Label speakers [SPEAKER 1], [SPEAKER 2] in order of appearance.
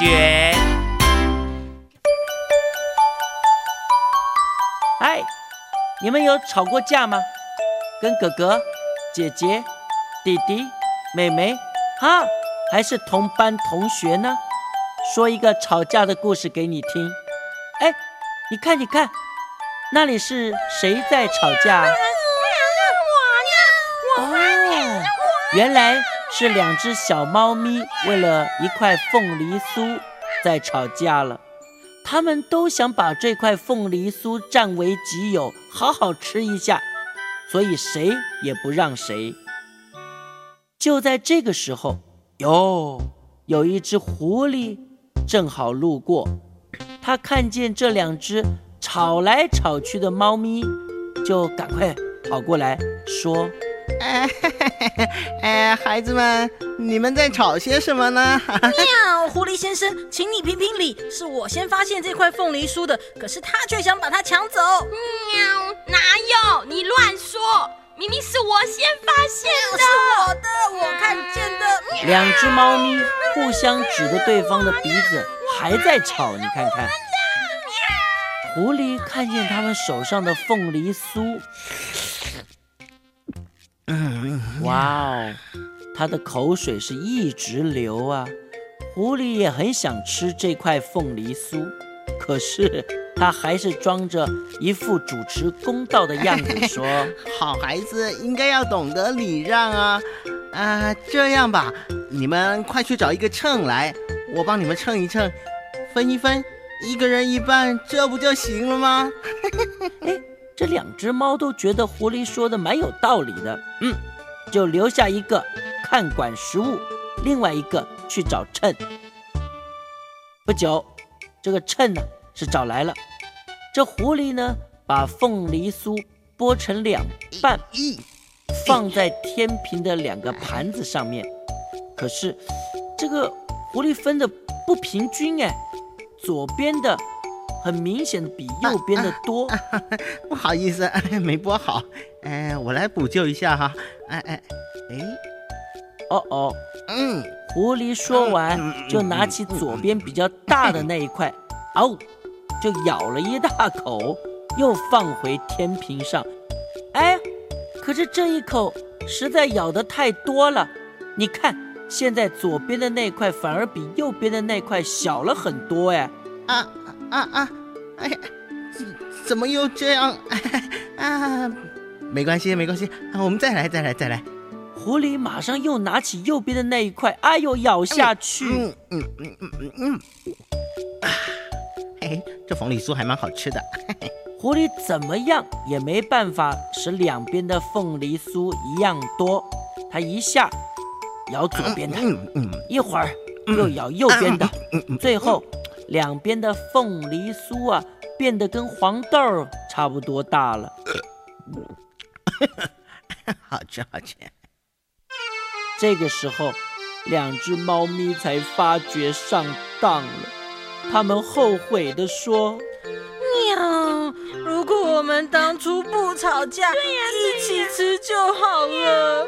[SPEAKER 1] 决。
[SPEAKER 2] 嗨，你们有吵过架吗？跟哥哥、姐姐、弟弟、妹妹，哈，还是同班同学呢？说一个吵架的故事给你听。哎，你看，你看，那里是谁在吵架？原来是两只小猫咪为了一块凤梨酥在吵架了。他们都想把这块凤梨酥占为己有，好好吃一下，所以谁也不让谁。就在这个时候，哟，有一只狐狸正好路过，它看见这两只吵来吵去的猫咪，就赶快跑过来说。
[SPEAKER 3] 哎，哎，孩子们，你们在吵些什么呢？
[SPEAKER 4] 喵，狐狸先生，请你评评理，是我先发现这块凤梨酥的，可是他却想把它抢走。
[SPEAKER 5] 喵，哪有？你乱说，明明是我先发现的，
[SPEAKER 4] 是我的，我看见的。
[SPEAKER 2] 两只猫咪互相指着对方的鼻子，还在吵，你看看。狐狸看见他们手上的凤梨酥。哇哦，他的口水是一直流啊！狐狸也很想吃这块凤梨酥，可是他还是装着一副主持公道的样子说：“
[SPEAKER 3] 好孩子应该要懂得礼让啊！啊，这样吧，你们快去找一个秤来，我帮你们称一称，分一分，一个人一半，这不就行了吗？”
[SPEAKER 2] 这两只猫都觉得狐狸说的蛮有道理的，嗯，就留下一个看管食物，另外一个去找秤。不久，这个秤呢是找来了。这狐狸呢把凤梨酥剥成两半，放在天平的两个盘子上面。可是这个狐狸分的不平均哎，左边的。很明显的比右边的多，
[SPEAKER 3] 不好意思，没拨好，哎，我来补救一下哈，哎哎哎，
[SPEAKER 2] 哦哦，嗯，狐狸说完就拿起左边比较大的那一块，哦，就咬了一大口，又放回天平上，哎，可是这一口实在咬得太多了，你看，现在左边的那块反而比右边的那块小了很多，哎，啊。啊啊！
[SPEAKER 3] 哎呀，怎么又这样？啊，没关系，没关系，我们再来，再来，再来。
[SPEAKER 2] 狐狸马上又拿起右边的那一块，哎呦，咬下去。嗯嗯嗯嗯嗯
[SPEAKER 3] 啊，嘿，这凤梨酥还蛮好吃的。
[SPEAKER 2] 狐狸怎么样也没办法使两边的凤梨酥一样多，它一下咬左边的，一会儿又咬右边的，最后。两边的凤梨酥啊，变得跟黄豆差不多大了。
[SPEAKER 3] 好吃好吃。
[SPEAKER 2] 这个时候，两只猫咪才发觉上当了，它们后悔的说：“
[SPEAKER 4] 喵，如果我们当初不吵架，一起吃就好了。”